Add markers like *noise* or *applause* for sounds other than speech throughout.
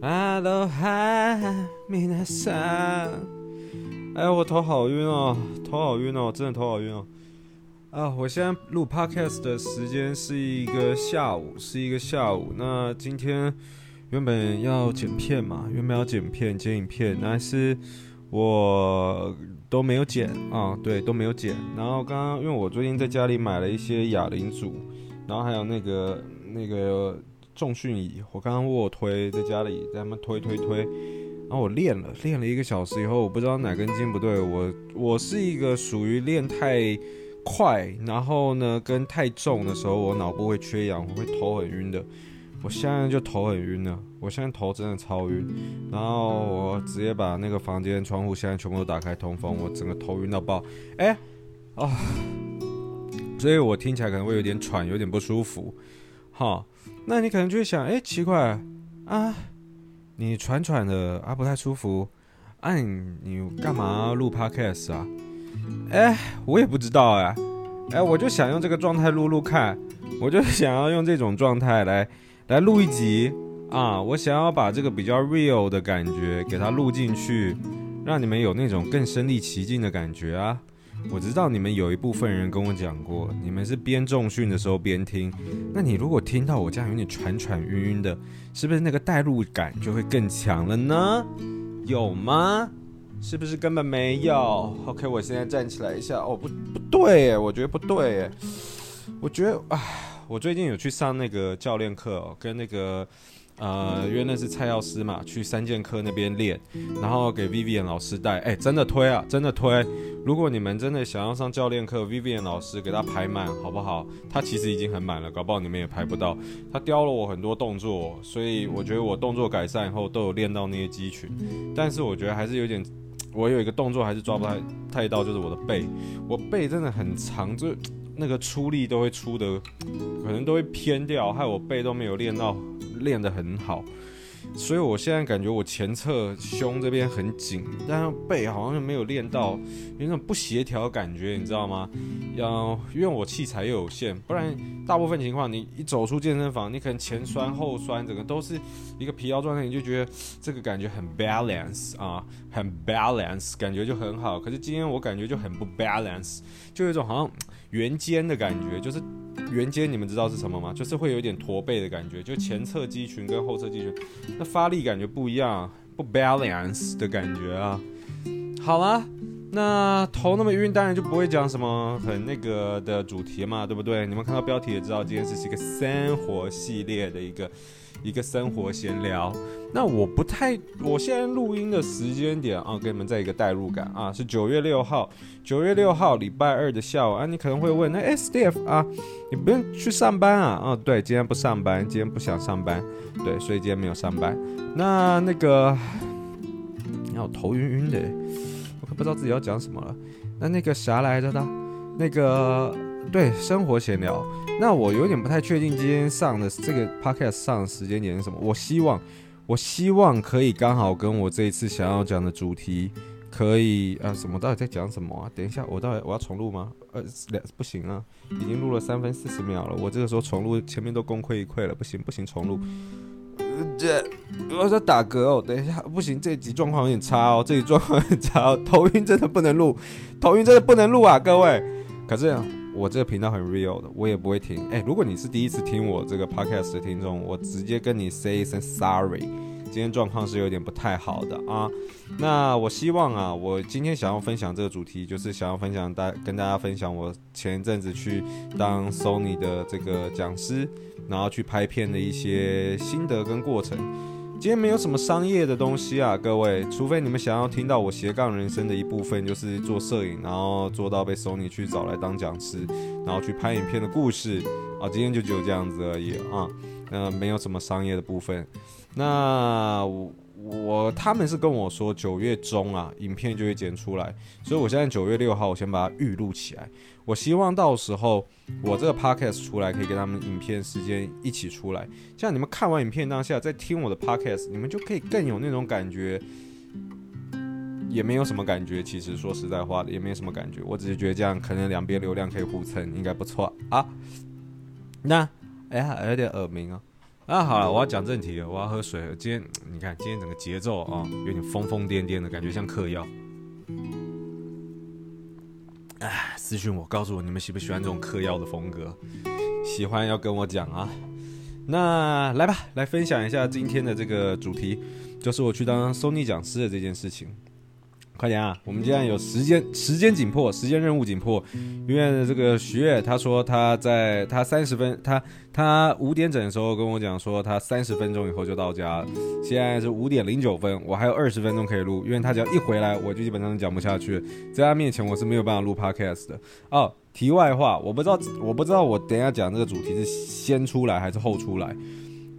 哈喽哈，皆さん。哎，我头好晕哦，头好晕哦，真的头好晕哦。啊，我现在录 podcast 的时间是一个下午，是一个下午。那今天原本要剪片嘛，原本要剪片、剪影片，但是我都没有剪啊，对，都没有剪。然后刚刚因为我最近在家里买了一些哑铃组，然后还有那个那个重训椅，我刚刚卧推在家里在那边推推推，然后我练了练了一个小时以后，我不知道哪根筋不对，我我是一个属于练太。快，然后呢，跟太重的时候，我脑部会缺氧，我会头很晕的。我现在就头很晕了，我现在头真的超晕。然后我直接把那个房间窗户现在全部都打开通风，我整个头晕到爆。哎，啊，所以我听起来可能会有点喘，有点不舒服。好，那你可能就会想，哎，奇怪啊，你喘喘的啊，不太舒服。哎、啊，你干嘛录 podcast 啊？哎，我也不知道哎，哎，我就想用这个状态录录看，我就想要用这种状态来来录一集啊，我想要把这个比较 real 的感觉给它录进去，让你们有那种更身临其境的感觉啊。我知道你们有一部分人跟我讲过，你们是边重训的时候边听，那你如果听到我这样有点喘喘晕晕的，是不是那个代入感就会更强了呢？有吗？是不是根本没有？OK，我现在站起来一下。哦，不，不对诶，我觉得不对诶。我觉得，唉，我最近有去上那个教练课哦，跟那个，呃，因为那是蔡药师嘛，去三剑客那边练，然后给 Vivian 老师带。哎，真的推啊，真的推！如果你们真的想要上教练课，Vivian 老师给他排满，好不好？他其实已经很满了，搞不好你们也排不到。他雕了我很多动作，所以我觉得我动作改善以后都有练到那些肌群，但是我觉得还是有点。我有一个动作还是抓不太太到，就是我的背，我背真的很长，就那个出力都会出的，可能都会偏掉，害我背都没有练到，练得很好。所以我现在感觉我前侧胸这边很紧，但是背好像没有练到，有那种不协调感觉，你知道吗？要因为我器材又有限，不然大部分情况你一走出健身房，你可能前酸后酸，整个都是一个疲劳状态，你就觉得这个感觉很 balance 啊，很 balance，感觉就很好。可是今天我感觉就很不 balance，就有一种好像圆肩的感觉，就是。圆肩，你们知道是什么吗？就是会有点驼背的感觉，就前侧肌群跟后侧肌群，那发力感觉不一样，不 balance 的感觉啊。好啦，那头那么晕，当然就不会讲什么很那个的主题嘛，对不对？你们看到标题也知道，今天是一个生活系列的一个。一个生活闲聊，那我不太，我现在录音的时间点啊，给你们再一个代入感啊，是九月六号，九月六号礼拜二的下午啊，你可能会问，那 Steve 啊，你不用去上班啊？哦，对，今天不上班，今天不想上班，对，所以今天没有上班。那那个，你看我头晕晕的，我可不知道自己要讲什么了。那那个啥来着的？那个。对，生活闲聊。那我有点不太确定今天上的这个 podcast 上的时间点是什么。我希望，我希望可以刚好跟我这一次想要讲的主题可以啊，什么到底在讲什么啊？等一下，我到底我要重录吗？呃，两不行啊，已经录了三分四十秒了。我这个时候重录，前面都功亏一篑了，不行不行，重录。这我在打嗝哦，等一下，不行，这集状况有点差哦，这集状况很差哦，头晕真的不能录，头晕真的不能录啊，各位。可是。我这个频道很 real 的，我也不会停。哎，如果你是第一次听我这个 podcast 的听众，我直接跟你 say 一声 sorry，今天状况是有点不太好的啊。那我希望啊，我今天想要分享这个主题，就是想要分享大跟大家分享我前一阵子去当 Sony 的这个讲师，然后去拍片的一些心得跟过程。今天没有什么商业的东西啊，各位，除非你们想要听到我斜杠人生的一部分，就是做摄影，然后做到被 Sony 去找来当讲师，然后去拍影片的故事啊。今天就只有这样子而已啊，那，没有什么商业的部分。那我。我他们是跟我说九月中啊，影片就会剪出来，所以我现在九月六号，我先把它预录起来。我希望到时候我这个 podcast 出来，可以跟他们影片时间一起出来。像你们看完影片当下，再听我的 podcast，你们就可以更有那种感觉。也没有什么感觉，其实说实在话的，也没有什么感觉。我只是觉得这样可能两边流量可以互蹭，应该不错啊。那哎呀，有点耳鸣啊。啊，好了，我要讲正题了，我要喝水了。今天你看，今天整个节奏啊，有点疯疯癫癫的感觉，像嗑药。哎，私信我，告诉我你们喜不喜欢这种嗑药的风格？喜欢要跟我讲啊。那来吧，来分享一下今天的这个主题，就是我去当 Sony 讲师的这件事情。快点啊！我们今天有时间，时间紧迫，时间任务紧迫。因为这个徐月他说他在他三十分，他他五点整的时候跟我讲说他三十分钟以后就到家了。现在是五点零九分，我还有二十分钟可以录。因为他只要一回来，我就基本上讲不下去。在他面前我是没有办法录 podcast 的。哦，题外话，我不知道我不知道我等一下讲这个主题是先出来还是后出来，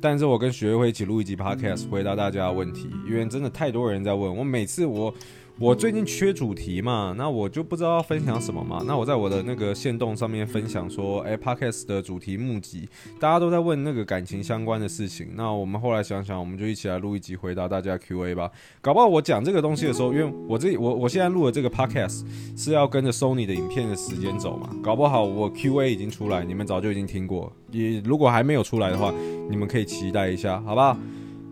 但是我跟徐月会一起录一集 podcast 回答大家的问题，因为真的太多人在问我，每次我。我最近缺主题嘛，那我就不知道要分享什么嘛。那我在我的那个线动上面分享说，哎，Podcast 的主题募集，大家都在问那个感情相关的事情。那我们后来想想，我们就一起来录一集回答大家 Q&A 吧。搞不好我讲这个东西的时候，因为我这我我现在录的这个 Podcast 是要跟着 Sony 的影片的时间走嘛。搞不好我 Q&A 已经出来，你们早就已经听过。也如果还没有出来的话，你们可以期待一下，好不好？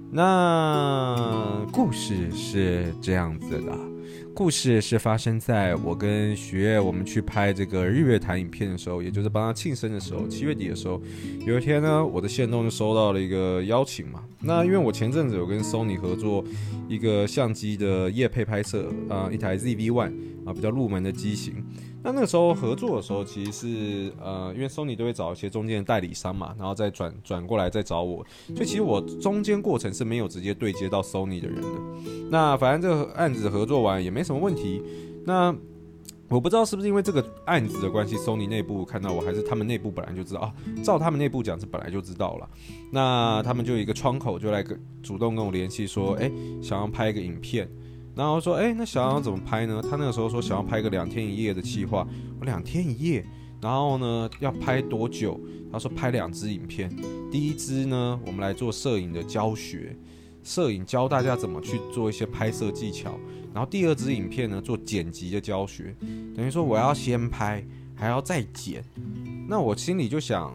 那故事是这样子的。故事是发生在我跟徐月我们去拍这个日月潭影片的时候，也就是帮他庆生的时候，七月底的时候，有一天呢，我的线动就收到了一个邀请嘛。那因为我前阵子有跟 Sony 合作一个相机的夜配拍摄，啊、一台 ZV One 啊，比较入门的机型。那那个时候合作的时候，其实是呃，因为 Sony 都会找一些中间的代理商嘛，然后再转转过来再找我，所以其实我中间过程是没有直接对接到 Sony 的人的。那反正这个案子合作完也没什么问题。那我不知道是不是因为这个案子的关系，Sony 内部看到我，还是他们内部本来就知道啊？照他们内部讲是本来就知道了。那他们就有一个窗口，就来跟主动跟我联系说，哎，想要拍一个影片。然后说，哎，那想要怎么拍呢？他那个时候说想要拍个两天一夜的企划，我两天一夜，然后呢要拍多久？他说拍两支影片，第一支呢我们来做摄影的教学，摄影教大家怎么去做一些拍摄技巧，然后第二支影片呢做剪辑的教学，等于说我要先拍，还要再剪，那我心里就想，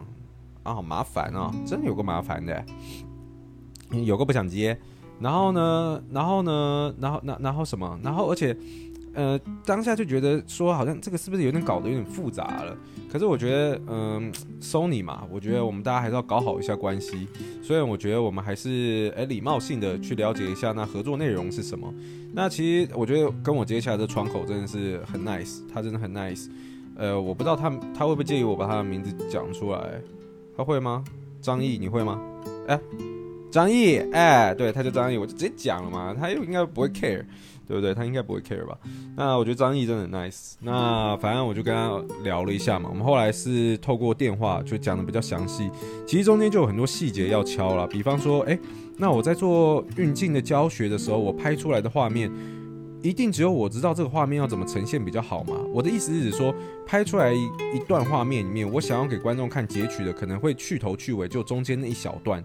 啊好麻烦啊，真有个麻烦的，有个不想接。然后呢，然后呢，然后那然后什么？然后而且，呃，当下就觉得说，好像这个是不是有点搞得有点复杂了？可是我觉得，嗯、呃，Sony 嘛，我觉得我们大家还是要搞好一下关系。所以我觉得我们还是诶礼貌性的去了解一下那合作内容是什么。那其实我觉得跟我接下来的窗口真的是很 nice，他真的很 nice。呃，我不知道他他会不会介意我把他的名字讲出来？他会吗？张毅，你会吗？哎。张译，哎，对，他叫张译，我就直接讲了嘛，他又应该不会 care，对不对？他应该不会 care 吧？那我觉得张译真的很 nice。那反正我就跟他聊了一下嘛，我们后来是透过电话就讲的比较详细。其实中间就有很多细节要敲了，比方说，哎，那我在做运镜的教学的时候，我拍出来的画面，一定只有我知道这个画面要怎么呈现比较好嘛？我的意思是指说，拍出来一一段画面里面，我想要给观众看截取的，可能会去头去尾，就中间那一小段。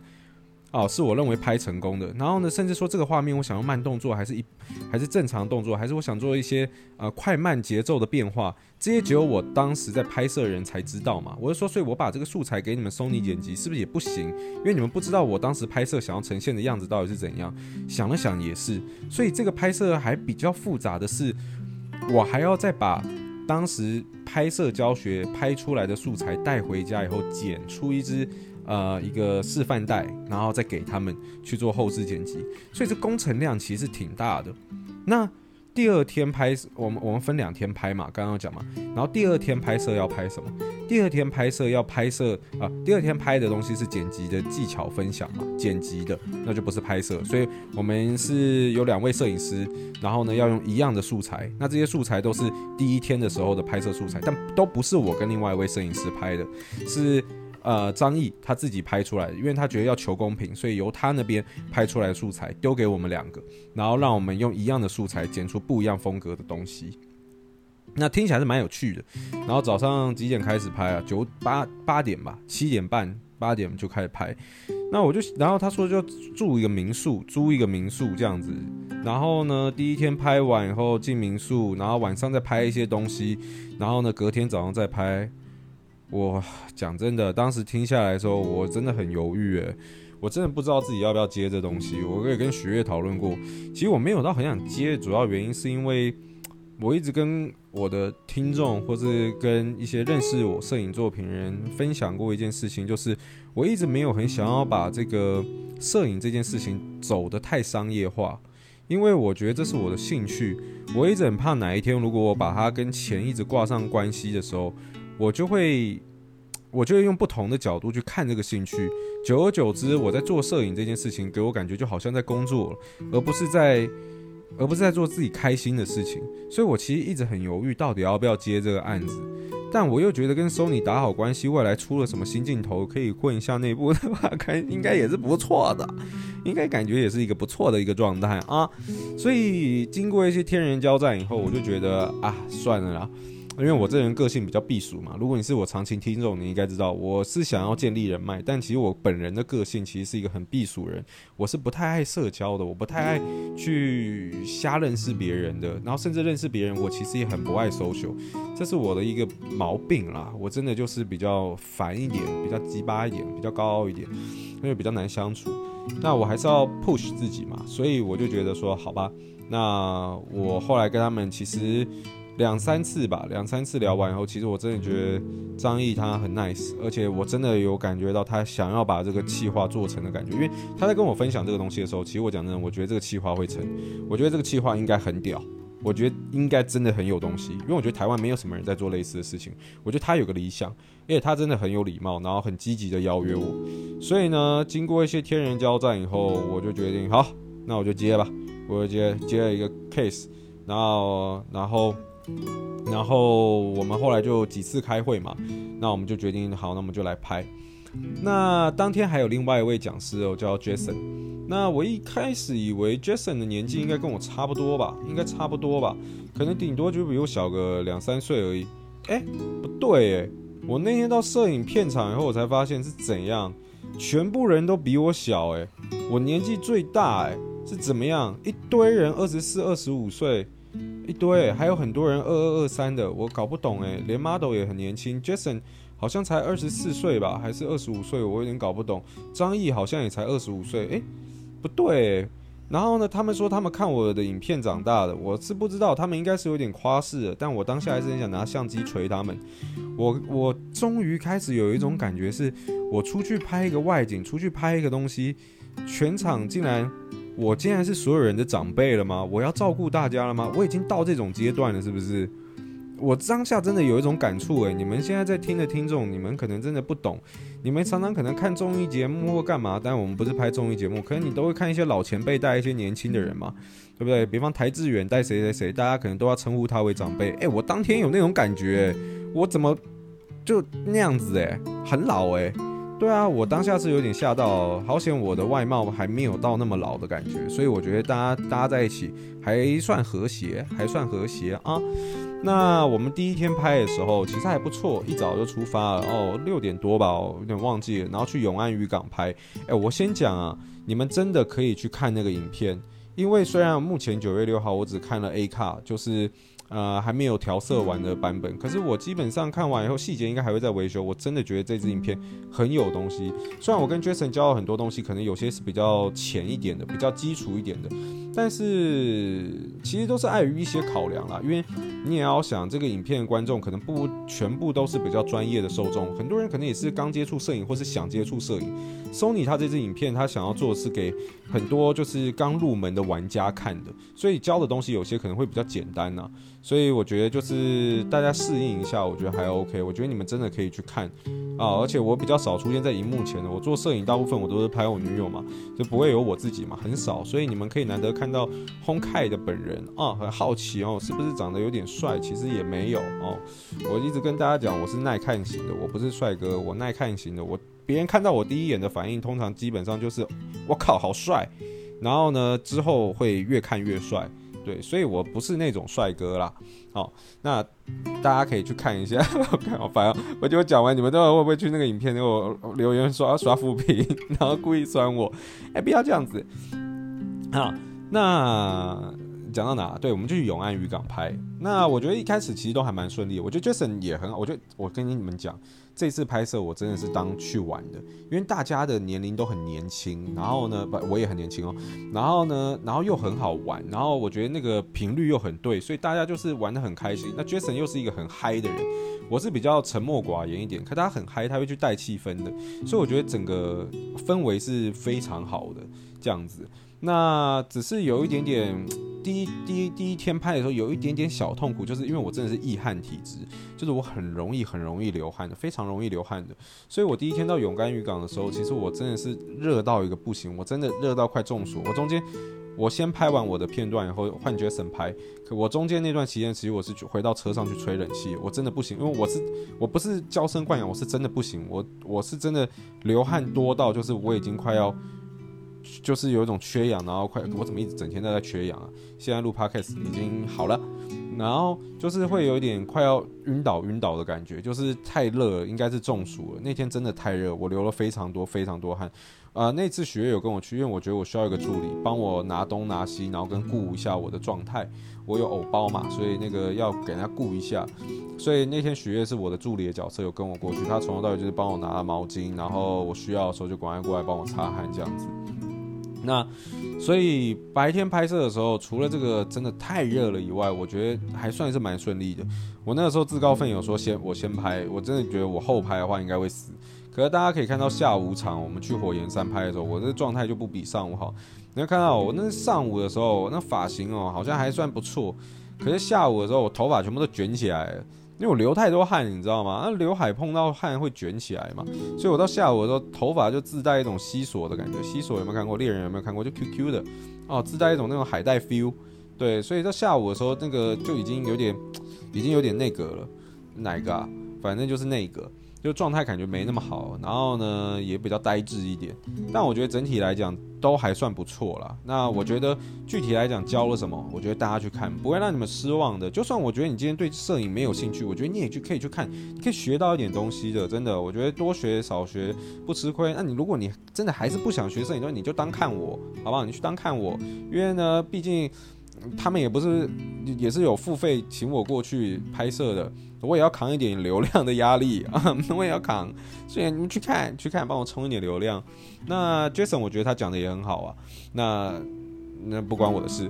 哦，是我认为拍成功的。然后呢，甚至说这个画面我想要慢动作，还是一还是正常动作，还是我想做一些呃快慢节奏的变化，这些只有我当时在拍摄的人才知道嘛。我就说，所以我把这个素材给你们 Sony 剪辑，是不是也不行？因为你们不知道我当时拍摄想要呈现的样子到底是怎样。想了想也是，所以这个拍摄还比较复杂的是，我还要再把当时拍摄教学拍出来的素材带回家以后剪出一支。呃，一个示范带，然后再给他们去做后置剪辑，所以这工程量其实挺大的。那第二天拍，我们我们分两天拍嘛，刚刚讲嘛。然后第二天拍摄要拍什么？第二天拍摄要拍摄啊，第二天拍的东西是剪辑的技巧分享嘛，剪辑的那就不是拍摄。所以我们是有两位摄影师，然后呢要用一样的素材，那这些素材都是第一天的时候的拍摄素材，但都不是我跟另外一位摄影师拍的，是。呃，张毅他自己拍出来，因为他觉得要求公平，所以由他那边拍出来的素材丢给我们两个，然后让我们用一样的素材剪出不一样风格的东西。那听起来是蛮有趣的。然后早上几点开始拍啊？九八八点吧，七点半八点就开始拍。那我就，然后他说就住一个民宿，租一个民宿这样子。然后呢，第一天拍完以后进民宿，然后晚上再拍一些东西，然后呢，隔天早上再拍。我讲真的，当时听下来的时候，我真的很犹豫诶，我真的不知道自己要不要接这东西。我也跟许月讨论过，其实我没有到很想接，主要原因是因为 *tsk* 我一直跟我的听众或是跟一些认识我摄影作品人分享过一件事情，就是我一直没有很想要把这个摄影这件事情走得太商业化。因为我觉得这是我的兴趣，我一直很怕哪一天如果我把它跟钱一直挂上关系的时候，我就会，我就会用不同的角度去看这个兴趣，久而久之，我在做摄影这件事情给我感觉就好像在工作，而不是在，而不是在做自己开心的事情，所以我其实一直很犹豫，到底要不要接这个案子。但我又觉得跟 Sony 打好关系，未来出了什么新镜头可以混一下内部的话，看应该也是不错的，应该感觉也是一个不错的一个状态啊。所以经过一些天人交战以后，我就觉得啊，算了啦。因为我这人个性比较避俗嘛，如果你是我长期听众，你应该知道我是想要建立人脉，但其实我本人的个性其实是一个很避俗人，我是不太爱社交的，我不太爱去瞎认识别人的，然后甚至认识别人，我其实也很不爱 social，这是我的一个毛病啦。我真的就是比较烦一点，比较鸡巴一点，比较高傲一点，因为比较难相处。那我还是要 push 自己嘛，所以我就觉得说，好吧，那我后来跟他们其实。两三次吧，两三次聊完以后，其实我真的觉得张毅他很 nice，而且我真的有感觉到他想要把这个企划做成的感觉。因为他在跟我分享这个东西的时候，其实我讲真的，我觉得这个企划会成，我觉得这个企划应该很屌，我觉得应该真的很有东西。因为我觉得台湾没有什么人在做类似的事情，我觉得他有个理想，而且他真的很有礼貌，然后很积极的邀约我。所以呢，经过一些天人交战以后，我就决定好，那我就接吧，我就接接了一个 case，然后然后。然后我们后来就几次开会嘛，那我们就决定好，那我们就来拍。那当天还有另外一位讲师哦，叫 Jason。那我一开始以为 Jason 的年纪应该跟我差不多吧，应该差不多吧，可能顶多就比我小个两三岁而已。哎，不对哎，我那天到摄影片场以后，我才发现是怎样，全部人都比我小哎，我年纪最大哎，是怎么样？一堆人二十四、二十五岁。一堆，还有很多人二二二三的，我搞不懂诶，连 model 也很年轻，Jason 好像才二十四岁吧，还是二十五岁，我有点搞不懂。张毅好像也才二十五岁，诶，不对。然后呢，他们说他们看我的影片长大的，我是不知道，他们应该是有点夸饰的，但我当下还是很想拿相机锤他们。我我终于开始有一种感觉，是我出去拍一个外景，出去拍一个东西，全场竟然。我竟然是所有人的长辈了吗？我要照顾大家了吗？我已经到这种阶段了，是不是？我当下真的有一种感触诶，你们现在在听的听众，你们可能真的不懂，你们常常可能看综艺节目或干嘛，但我们不是拍综艺节目，可能你都会看一些老前辈带一些年轻的人嘛，对不对？比方台志远带谁谁谁，大家可能都要称呼他为长辈。诶，我当天有那种感觉，我怎么就那样子诶，很老诶。对啊，我当下是有点吓到，好险我的外貌还没有到那么老的感觉，所以我觉得大家大家在一起还算和谐，还算和谐啊。那我们第一天拍的时候其实还不错，一早就出发了哦，六点多吧，我有点忘记了，然后去永安渔港拍。哎，我先讲啊，你们真的可以去看那个影片，因为虽然目前九月六号我只看了 A 卡，就是。呃，还没有调色完的版本，可是我基本上看完以后，细节应该还会再维修。我真的觉得这支影片很有东西。虽然我跟 Jason 教了很多东西，可能有些是比较浅一点的，比较基础一点的，但是其实都是碍于一些考量啦。因为你也要想，这个影片的观众可能不全部都是比较专业的受众，很多人可能也是刚接触摄影或是想接触摄影。Sony 他这支影片，他想要做的是给很多就是刚入门的玩家看的，所以教的东西有些可能会比较简单呐。所以我觉得就是大家适应一下，我觉得还 OK。我觉得你们真的可以去看啊，而且我比较少出现在荧幕前的。我做摄影大部分我都是拍我女友嘛，就不会有我自己嘛，很少。所以你们可以难得看到 Hong Kai 的本人啊，很好奇哦，是不是长得有点帅？其实也没有哦。我一直跟大家讲，我是耐看型的，我不是帅哥，我耐看型的。我别人看到我第一眼的反应，通常基本上就是我靠，好帅。然后呢，之后会越看越帅。对，所以我不是那种帅哥啦。好，那大家可以去看一下。我 *laughs* 看好烦哦，我就讲完，你们都会不会去那个影片给我留言说要刷负评，*laughs* 然后故意酸我？哎，不要这样子。好，那讲到哪？对，我们就去永安渔港拍。那我觉得一开始其实都还蛮顺利。我觉得 Jason 也很好。我觉得我跟你们讲，这次拍摄我真的是当去玩的，因为大家的年龄都很年轻，然后呢，不，我也很年轻哦，然后呢，然后又很好玩，然后我觉得那个频率又很对，所以大家就是玩的很开心。那 Jason 又是一个很嗨的人，我是比较沉默寡言一点，可他很嗨，他会去带气氛的，所以我觉得整个氛围是非常好的这样子。那只是有一点点，第一第一第一天拍的时候有一点点小痛苦，就是因为我真的是易汗体质，就是我很容易很容易流汗的，非常容易流汗的。所以我第一天到永甘渔港的时候，其实我真的是热到一个不行，我真的热到快中暑。我中间我先拍完我的片段以后换 Jason 拍，可我中间那段期间其实我是回到车上去吹冷气，我真的不行，因为我是我不是娇生惯养，我是真的不行，我我是真的流汗多到就是我已经快要。就是有一种缺氧，然后快，我怎么一直整天都在缺氧啊？现在录 podcast 已经好了，然后就是会有一点快要晕倒晕倒的感觉，就是太热了，应该是中暑了。那天真的太热，我流了非常多非常多汗。啊、呃，那次许悦有跟我去，因为我觉得我需要一个助理，帮我拿东拿西，然后跟顾一下我的状态。我有偶包嘛，所以那个要给人家顾一下。所以那天许悦是我的助理的角色，有跟我过去，他从头到尾就是帮我拿毛巾，然后我需要的时候就赶快过来帮我擦汗这样子。那，所以白天拍摄的时候，除了这个真的太热了以外，我觉得还算是蛮顺利的。我那个时候自告奋勇说先我先拍，我真的觉得我后拍的话应该会死。可是大家可以看到下午场我们去火焰山拍的时候，我这状态就不比上午好。你会看到我那上午的时候，那发型哦好像还算不错，可是下午的时候我头发全部都卷起来了。因为我流太多汗，你知道吗？那刘海碰到汗会卷起来嘛，所以我到下午的时候头发就自带一种吸锁的感觉。吸锁有没有看过？猎人有没有看过？就 QQ 的哦，自带一种那种海带 feel。对，所以到下午的时候，那个就已经有点，已经有点那个了。哪个啊？反正就是那个。就状态感觉没那么好，然后呢也比较呆滞一点，但我觉得整体来讲都还算不错啦。那我觉得具体来讲教了什么，我觉得大家去看不会让你们失望的。就算我觉得你今天对摄影没有兴趣，我觉得你也去可以去看，可以学到一点东西的。真的，我觉得多学少学不吃亏。那你如果你真的还是不想学摄影，那你就当看我，好不好？你去当看我，因为呢，毕竟他们也不是也是有付费请我过去拍摄的。我也要扛一点流量的压力啊，*laughs* 我也要扛，所以你们去看去看，帮我充一点流量。那 Jason 我觉得他讲的也很好啊，那那不关我的事。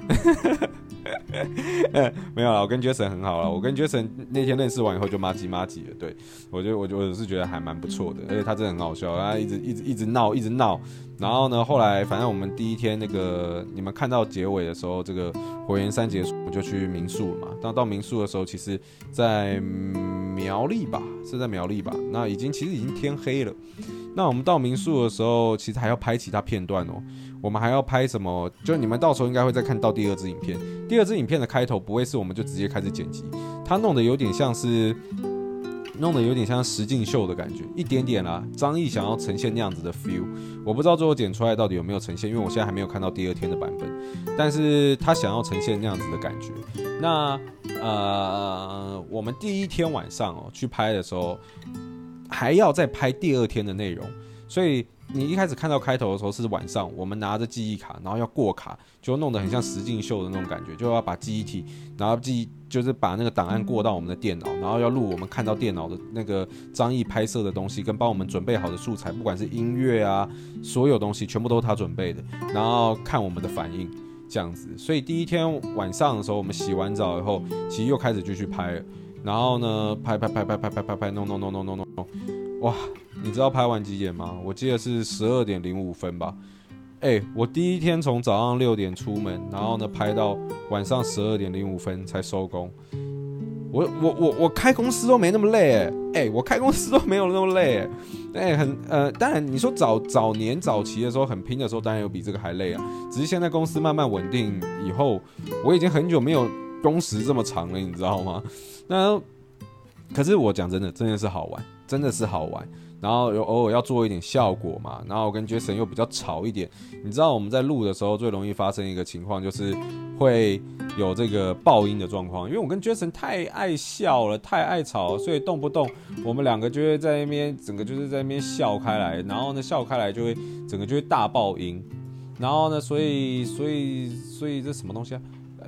*laughs* 没有了，我跟 Jason 很好了。我跟 Jason 那天认识完以后就麻吉麻吉了。对，我觉得我就我是觉得还蛮不错的，而且他真的很好笑，他一直一直一直闹一直闹。然后呢，后来反正我们第一天那个你们看到结尾的时候，这个火焰山结束，我就去民宿了嘛。当到民宿的时候，其实在苗栗吧，是在苗栗吧？那已经其实已经天黑了。那我们到民宿的时候，其实还要拍其他片段哦。我们还要拍什么？就你们到时候应该会再看到第二支影片。第二支影片的开头不会是我们就直接开始剪辑，它弄得有点像是，弄得有点像实境秀的感觉，一点点啦。张译想要呈现那样子的 feel，我不知道最后剪出来到底有没有呈现，因为我现在还没有看到第二天的版本。但是他想要呈现那样子的感觉。那呃，我们第一天晚上哦去拍的时候，还要再拍第二天的内容，所以。你一开始看到开头的时候是晚上，我们拿着记忆卡，然后要过卡，就弄得很像实境秀的那种感觉，就要把记忆体，然后记忆就是把那个档案过到我们的电脑，然后要录我们看到电脑的那个张译拍摄的东西，跟帮我们准备好的素材，不管是音乐啊，所有东西全部都是他准备的，然后看我们的反应这样子。所以第一天晚上的时候，我们洗完澡以后，其实又开始继续拍，然后呢，拍拍拍拍拍拍拍拍，弄弄弄弄弄弄，哇！你知道拍完几点吗？我记得是十二点零五分吧。哎、我第一天从早上六点出门，然后呢拍到晚上十二点零五分才收工。我我我我开公司都没那么累哎、欸，我开公司都没有那么累哎、很呃，当然你说早早年早期的时候很拼的时候，当然有比这个还累啊。只是现在公司慢慢稳定以后，我已经很久没有工时这么长了，你知道吗？那可是我讲真的，真的是好玩，真的是好玩。然后有偶尔要做一点效果嘛，然后我跟 Jason 又比较吵一点，你知道我们在录的时候最容易发生一个情况，就是会有这个爆音的状况，因为我跟 Jason 太爱笑了，太爱吵，所以动不动我们两个就会在那边整个就是在那边笑开来，然后呢笑开来就会整个就会大爆音，然后呢所以所以所以这什么东西啊？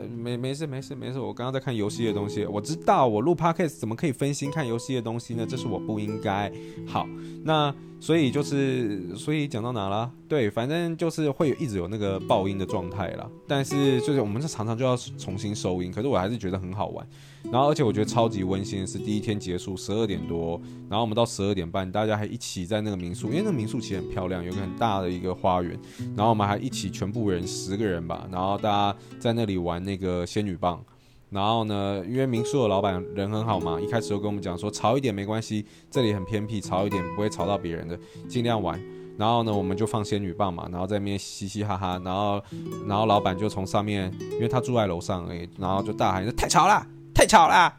没没事没事没事，我刚刚在看游戏的东西，我知道我录 podcast 怎么可以分心看游戏的东西呢？这是我不应该。好，那。所以就是，所以讲到哪了？对，反正就是会一直有那个爆音的状态啦。但是就是我们是常常就要重新收音，可是我还是觉得很好玩。然后而且我觉得超级温馨的是第一天结束十二点多，然后我们到十二点半，大家还一起在那个民宿，因为那个民宿其实很漂亮，有个很大的一个花园。然后我们还一起全部人十个人吧，然后大家在那里玩那个仙女棒。然后呢，因为民宿的老板人很好嘛，一开始就跟我们讲说，吵一点没关系，这里很偏僻，吵一点不会吵到别人的，尽量玩。然后呢，我们就放仙女棒嘛，然后在那边嘻嘻哈哈。然后，然后老板就从上面，因为他住在楼上而已，然后就大喊：“太吵了，太吵了，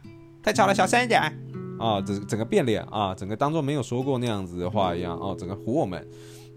太吵了，小声一点。”啊，整整个变脸啊，整个当做没有说过那样子的话一样哦，整个唬我们。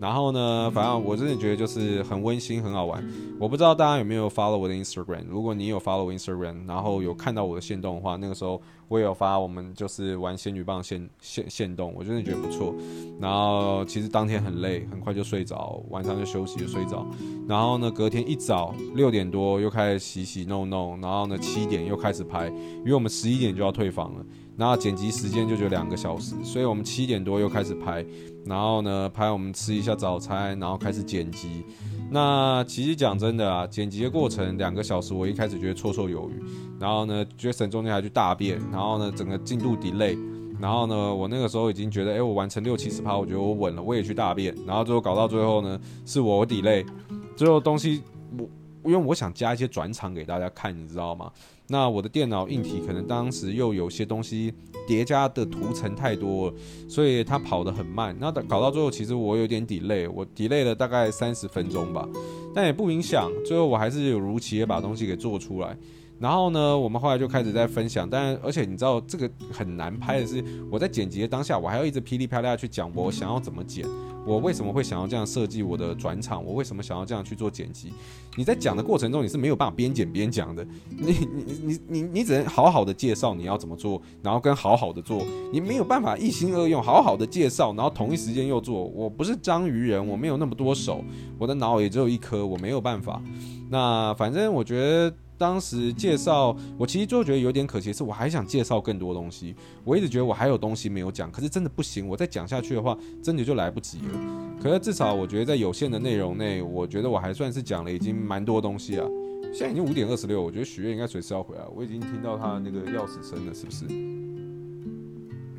然后呢，反正我真的觉得就是很温馨，很好玩。我不知道大家有没有 follow 我的 Instagram？如果你有 follow Instagram，然后有看到我的线动的话，那个时候我也有发我们就是玩仙女棒线线线动，我真的觉得不错。然后其实当天很累，很快就睡着，晚上就休息就睡着。然后呢，隔天一早六点多又开始洗洗弄弄，然后呢七点又开始拍，因为我们十一点就要退房了。然后剪辑时间就只有两个小时，所以我们七点多又开始拍，然后呢拍我们吃一下早餐，然后开始剪辑。那其实讲真的啊，剪辑的过程两个小时，我一开始觉得绰绰有余，然后呢，Jason 中间还去大便，然后呢整个进度 delay，然后呢我那个时候已经觉得，哎，我完成六七十趴，我觉得我稳了，我也去大便，然后最后搞到最后呢是我 delay，最后东西我因为我想加一些转场给大家看，你知道吗？那我的电脑硬体可能当时又有些东西叠加的图层太多，所以它跑得很慢。那搞到最后，其实我有点 delay，我 delay 了大概三十分钟吧，但也不影响，最后我还是有如期的把东西给做出来。然后呢，我们后来就开始在分享，但而且你知道这个很难拍的是，我在剪辑的当下，我还要一直噼里啪啦去讲我想要怎么剪，我为什么会想要这样设计我的转场，我为什么想要这样去做剪辑。你在讲的过程中，你是没有办法边剪边讲的，你你你你你只能好好的介绍你要怎么做，然后跟好好的做，你没有办法一心二用，好好的介绍，然后同一时间又做。我不是章鱼人，我没有那么多手，我的脑也只有一颗，我没有办法。那反正我觉得。当时介绍，我其实就觉得有点可惜，是我还想介绍更多东西。我一直觉得我还有东西没有讲，可是真的不行，我再讲下去的话，真的就来不及了。可是至少我觉得在有限的内容内，我觉得我还算是讲了已经蛮多东西啊。现在已经五点二十六，我觉得许愿应该随时要回来。我已经听到他那个钥匙声了，是不是？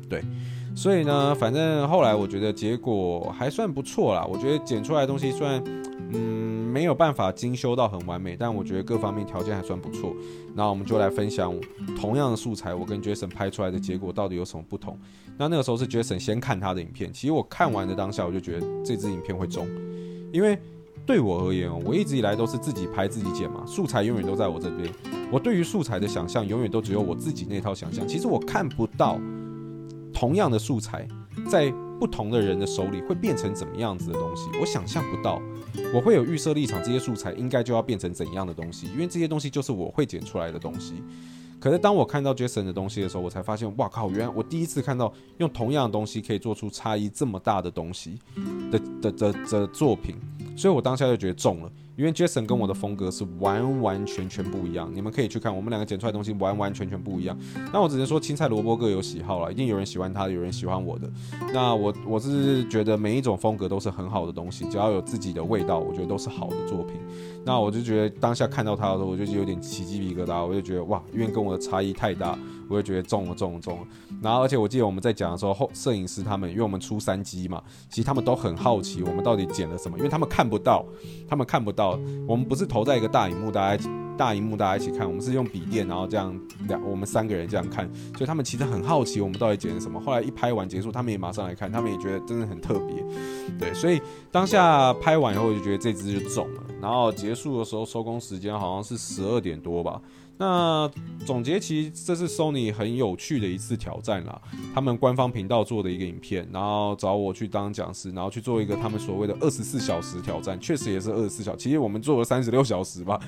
对，所以呢，反正后来我觉得结果还算不错啦。我觉得剪出来的东西算。嗯，没有办法精修到很完美，但我觉得各方面条件还算不错。那我们就来分享同样的素材，我跟 Jason 拍出来的结果到底有什么不同？那那个时候是 Jason 先看他的影片，其实我看完的当下，我就觉得这支影片会中，因为对我而言哦，我一直以来都是自己拍自己剪嘛，素材永远都在我这边。我对于素材的想象永远都只有我自己那套想象，其实我看不到同样的素材在不同的人的手里会变成怎么样子的东西，我想象不到。我会有预设立场，这些素材应该就要变成怎样的东西，因为这些东西就是我会剪出来的东西。可是当我看到 Jason 的东西的时候，我才发现，哇靠！原来我第一次看到用同样的东西可以做出差异这么大的东西的的的的，作品，所以我当下就觉得中了。因为 Jason 跟我的风格是完完全全不一样，你们可以去看我们两个剪出来的东西完完全全不一样。那我只能说青菜萝卜各有喜好了，一定有人喜欢他，有人喜欢我的。那我我是觉得每一种风格都是很好的东西，只要有自己的味道，我觉得都是好的作品。那我就觉得当下看到他的时候，我就有点起鸡皮疙瘩，我就觉得哇，因为跟我的差异太大，我就觉得中了中了中了。然后而且我记得我们在讲的时候，后摄影师他们因为我们出三机嘛，其实他们都很好奇我们到底剪了什么，因为他们看不到，他们看不到。我们不是投在一个大荧幕，大家一起大荧幕大家一起看，我们是用笔电，然后这样两我们三个人这样看，所以他们其实很好奇我们到底剪了什么。后来一拍完结束，他们也马上来看，他们也觉得真的很特别，对，所以当下拍完以后我就觉得这只就中了，然后结束的时候收工时间好像是十二点多吧。那总结，其实这是 Sony 很有趣的一次挑战啦。他们官方频道做的一个影片，然后找我去当讲师，然后去做一个他们所谓的二十四小时挑战，确实也是二十四小时。其实我们做了三十六小时吧，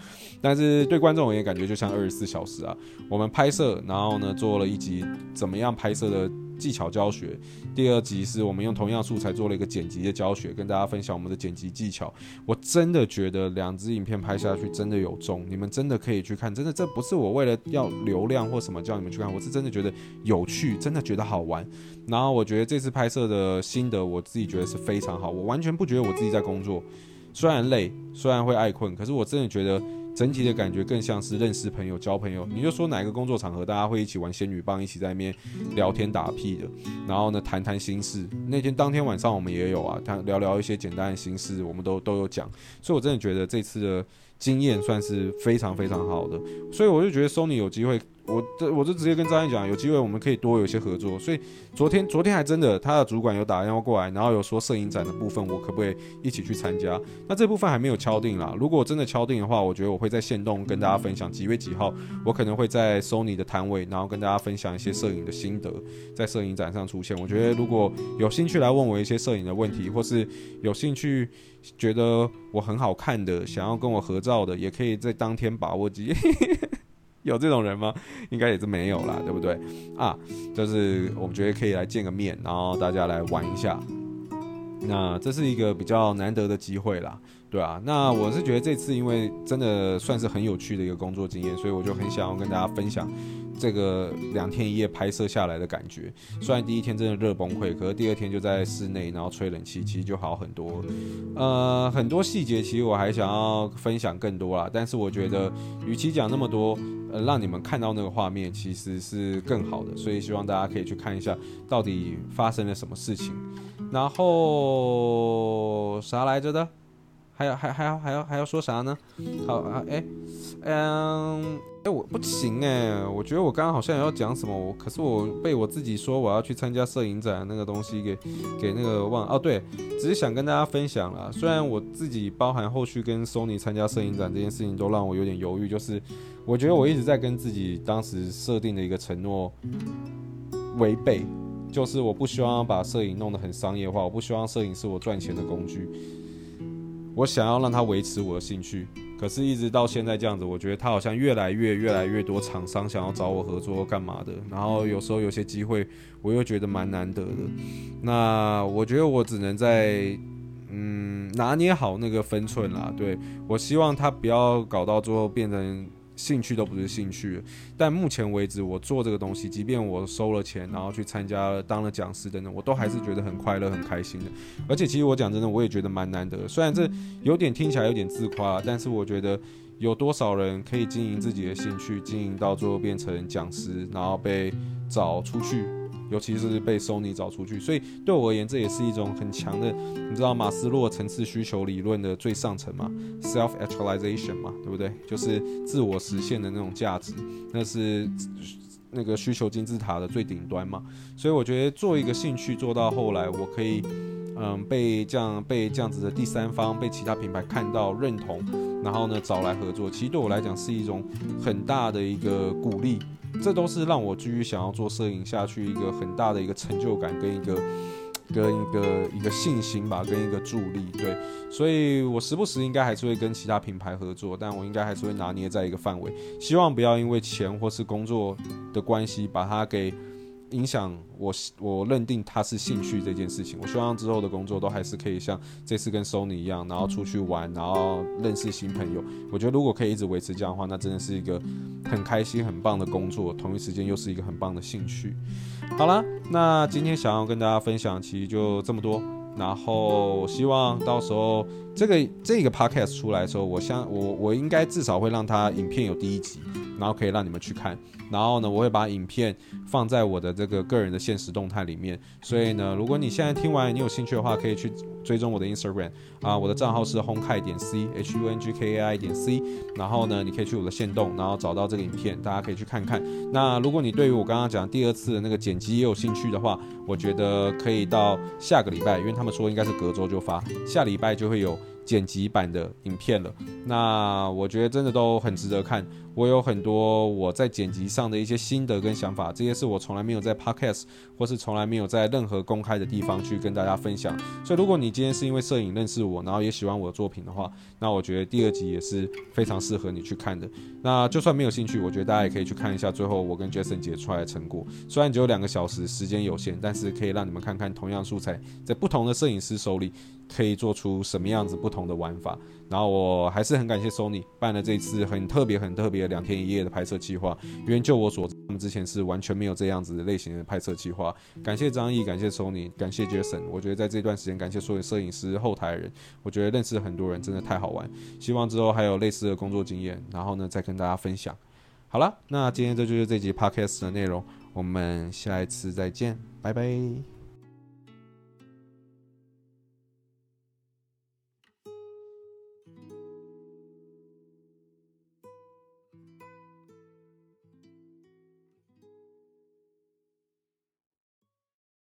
但是对观众而言，感觉就像二十四小时啊。我们拍摄，然后呢做了一集怎么样拍摄的技巧教学，第二集是我们用同样素材做了一个剪辑的教学，跟大家分享我们的剪辑技巧。我真的觉得两支影片拍下去真的有中，你们真的可以去看，真的这不是我为了要流量或什么叫你们去看，我是真的觉得有趣，真的觉得好玩。然后我觉得这次拍摄的心得，我自己觉得是非常好，我完全不觉得我自己在工作，虽然累，虽然会爱困，可是我真的觉得。整体的感觉更像是认识朋友、交朋友。你就说哪一个工作场合，大家会一起玩仙女棒，一起在那边聊天打屁的，然后呢谈谈心事。那天当天晚上我们也有啊，谈聊聊一些简单的心事，我们都都有讲。所以我真的觉得这次的经验算是非常非常好的。所以我就觉得 Sony 有机会。我这我就直接跟张毅讲，有机会我们可以多有一些合作。所以昨天昨天还真的，他的主管有打电话过来，然后有说摄影展的部分，我可不可以一起去参加？那这部分还没有敲定啦。如果真的敲定的话，我觉得我会在限动跟大家分享几月几号，我可能会在 Sony 的摊位，然后跟大家分享一些摄影的心得，在摄影展上出现。我觉得如果有兴趣来问我一些摄影的问题，或是有兴趣觉得我很好看的，想要跟我合照的，也可以在当天把握机。有这种人吗？应该也是没有啦，对不对？啊，就是我们觉得可以来见个面，然后大家来玩一下。那这是一个比较难得的机会啦，对啊。那我是觉得这次因为真的算是很有趣的一个工作经验，所以我就很想要跟大家分享。这个两天一夜拍摄下来的感觉，虽然第一天真的热崩溃，可是第二天就在室内，然后吹冷气，其实就好很多。呃，很多细节其实我还想要分享更多啦，但是我觉得与其讲那么多，呃，让你们看到那个画面其实是更好的，所以希望大家可以去看一下到底发生了什么事情。然后啥来着的？还要还还要还要还要说啥呢？好啊，哎，嗯。哎，我不行哎，我觉得我刚刚好像要讲什么，我可是我被我自己说我要去参加摄影展那个东西给给那个忘哦，对，只是想跟大家分享啦。虽然我自己包含后续跟 Sony 参加摄影展这件事情都让我有点犹豫，就是我觉得我一直在跟自己当时设定的一个承诺违背，就是我不希望把摄影弄得很商业化，我不希望摄影是我赚钱的工具，我想要让他维持我的兴趣。可是，一直到现在这样子，我觉得他好像越来越、越来越多厂商想要找我合作干嘛的。然后有时候有些机会，我又觉得蛮难得的。那我觉得我只能在嗯拿捏好那个分寸啦。对，我希望他不要搞到最后变成。兴趣都不是兴趣，但目前为止，我做这个东西，即便我收了钱，然后去参加了，当了讲师等等，我都还是觉得很快乐、很开心的。而且，其实我讲真的，我也觉得蛮难得。虽然这有点听起来有点自夸，但是我觉得有多少人可以经营自己的兴趣，经营到最后变成讲师，然后被找出去。尤其是被 Sony 找出去，所以对我而言，这也是一种很强的，你知道马斯洛层次需求理论的最上层嘛，self actualization 嘛，对不对？就是自我实现的那种价值，那是那个需求金字塔的最顶端嘛。所以我觉得做一个兴趣做到后来，我可以嗯被这样被这样子的第三方被其他品牌看到认同，然后呢找来合作，其实对我来讲是一种很大的一个鼓励。这都是让我继续想要做摄影下去一个很大的一个成就感跟一个跟一个一个信心吧，跟一个助力。对，所以我时不时应该还是会跟其他品牌合作，但我应该还是会拿捏在一个范围，希望不要因为钱或是工作的关系把它给。影响我，我认定它是兴趣这件事情。我希望之后的工作都还是可以像这次跟 Sony 一样，然后出去玩，然后认识新朋友。我觉得如果可以一直维持这样的话，那真的是一个很开心、很棒的工作，同一时间又是一个很棒的兴趣。好了，那今天想要跟大家分享，其实就这么多。然后希望到时候这个这个 Podcast 出来的时候，我相我我应该至少会让它影片有第一集。然后可以让你们去看，然后呢，我会把影片放在我的这个个人的现实动态里面。所以呢，如果你现在听完你有兴趣的话，可以去追踪我的 Instagram 啊，我的账号是 Hungkai 点 C H U N G K A I 点 C。然后呢，你可以去我的线动，然后找到这个影片，大家可以去看看。那如果你对于我刚刚讲第二次的那个剪辑也有兴趣的话，我觉得可以到下个礼拜，因为他们说应该是隔周就发，下礼拜就会有。剪辑版的影片了。那我觉得真的都很值得看。我有很多我在剪辑上的一些心得跟想法，这些是我从来没有在 Podcast 或是从来没有在任何公开的地方去跟大家分享。所以，如果你今天是因为摄影认识我，然后也喜欢我的作品的话，那我觉得第二集也是非常适合你去看的。那就算没有兴趣，我觉得大家也可以去看一下最后我跟 Jason 剪出来的成果。虽然只有两个小时，时间有限，但是可以让你们看看同样素材在不同的摄影师手里可以做出什么样子不同的玩法。然后我还是很感谢 Sony 办了这一次很特别、很特别两天一夜的拍摄计划，因为就我所知，他们之前是完全没有这样子类型的拍摄计划。感谢张毅，感谢 Sony，感谢 Jason。我觉得在这段时间，感谢所有摄影师、后台人，我觉得认识很多人真的太好玩。希望之后还有类似的工作经验，然后呢再跟大家分享。好了，那今天这就是这集 Podcast 的内容，我们下一次再见，拜拜。